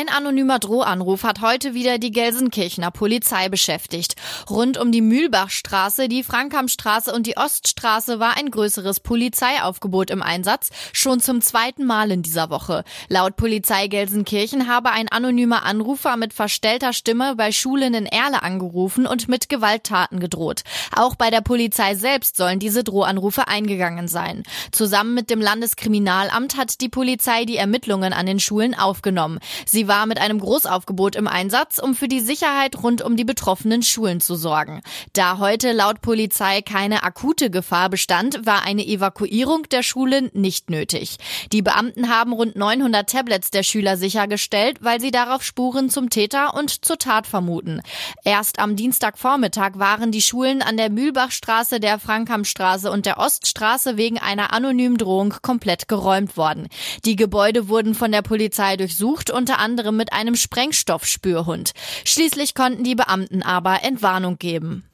Ein anonymer Drohanruf hat heute wieder die Gelsenkirchener Polizei beschäftigt. Rund um die Mühlbachstraße, die Frankhamstraße und die Oststraße war ein größeres Polizeiaufgebot im Einsatz, schon zum zweiten Mal in dieser Woche. Laut Polizei Gelsenkirchen habe ein anonymer Anrufer mit verstellter Stimme bei Schulen in Erle angerufen und mit Gewalttaten gedroht. Auch bei der Polizei selbst sollen diese Drohanrufe eingegangen sein. Zusammen mit dem Landeskriminalamt hat die Polizei die Ermittlungen an den Schulen aufgenommen. Sie war mit einem Großaufgebot im Einsatz, um für die Sicherheit rund um die betroffenen Schulen zu sorgen. Da heute laut Polizei keine akute Gefahr bestand, war eine Evakuierung der Schulen nicht nötig. Die Beamten haben rund 900 Tablets der Schüler sichergestellt, weil sie darauf Spuren zum Täter und zur Tat vermuten. Erst am Dienstagvormittag waren die Schulen an der Mühlbachstraße, der Frankhamstraße und der Oststraße wegen einer anonymen Drohung komplett geräumt worden. Die Gebäude wurden von der Polizei durchsucht, unter anderem anderem mit einem Sprengstoffspürhund. Schließlich konnten die Beamten aber Entwarnung geben.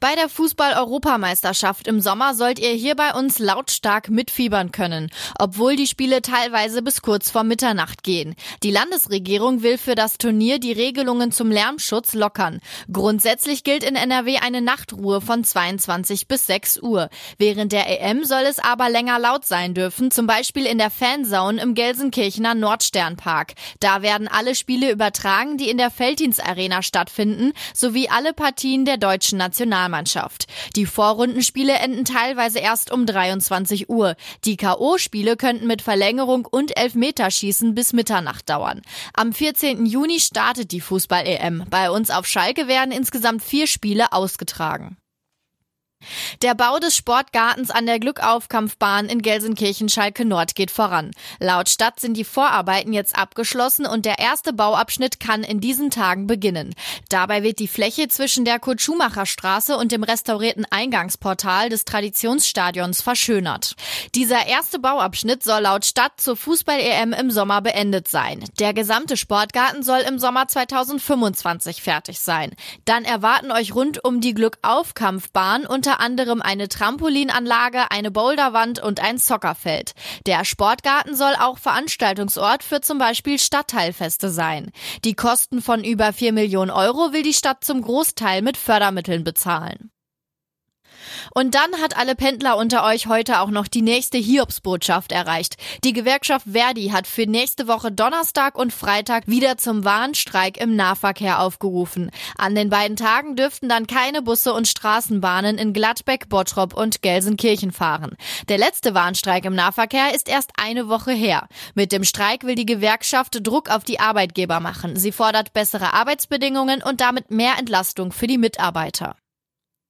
Bei der Fußball-Europameisterschaft im Sommer sollt ihr hier bei uns lautstark mitfiebern können, obwohl die Spiele teilweise bis kurz vor Mitternacht gehen. Die Landesregierung will für das Turnier die Regelungen zum Lärmschutz lockern. Grundsätzlich gilt in NRW eine Nachtruhe von 22 bis 6 Uhr. Während der EM soll es aber länger laut sein dürfen, zum Beispiel in der Fanzone im Gelsenkirchener Nordsternpark. Da werden alle Spiele übertragen, die in der Felddienst Arena stattfinden, sowie alle Partien der deutschen Nation Nationalmannschaft. Die Vorrundenspiele enden teilweise erst um 23 Uhr. Die K.O.-Spiele könnten mit Verlängerung und Elfmeterschießen bis Mitternacht dauern. Am 14. Juni startet die Fußball-EM. Bei uns auf Schalke werden insgesamt vier Spiele ausgetragen. Der Bau des Sportgartens an der Glückaufkampfbahn in Gelsenkirchen-Schalke Nord geht voran. Laut Stadt sind die Vorarbeiten jetzt abgeschlossen und der erste Bauabschnitt kann in diesen Tagen beginnen. Dabei wird die Fläche zwischen der Kurt-Schumacher-Straße und dem restaurierten Eingangsportal des Traditionsstadions verschönert. Dieser erste Bauabschnitt soll laut Stadt zur Fußball-EM im Sommer beendet sein. Der gesamte Sportgarten soll im Sommer 2025 fertig sein. Dann erwarten euch rund um die Glückaufkampfbahn unter anderem eine Trampolinanlage, eine Boulderwand und ein Soccerfeld. Der Sportgarten soll auch Veranstaltungsort für zum Beispiel Stadtteilfeste sein. Die Kosten von über 4 Millionen Euro will die Stadt zum Großteil mit Fördermitteln bezahlen. Und dann hat alle Pendler unter euch heute auch noch die nächste Hiobsbotschaft erreicht. Die Gewerkschaft Verdi hat für nächste Woche Donnerstag und Freitag wieder zum Warnstreik im Nahverkehr aufgerufen. An den beiden Tagen dürften dann keine Busse und Straßenbahnen in Gladbeck, Bottrop und Gelsenkirchen fahren. Der letzte Warnstreik im Nahverkehr ist erst eine Woche her. Mit dem Streik will die Gewerkschaft Druck auf die Arbeitgeber machen. Sie fordert bessere Arbeitsbedingungen und damit mehr Entlastung für die Mitarbeiter.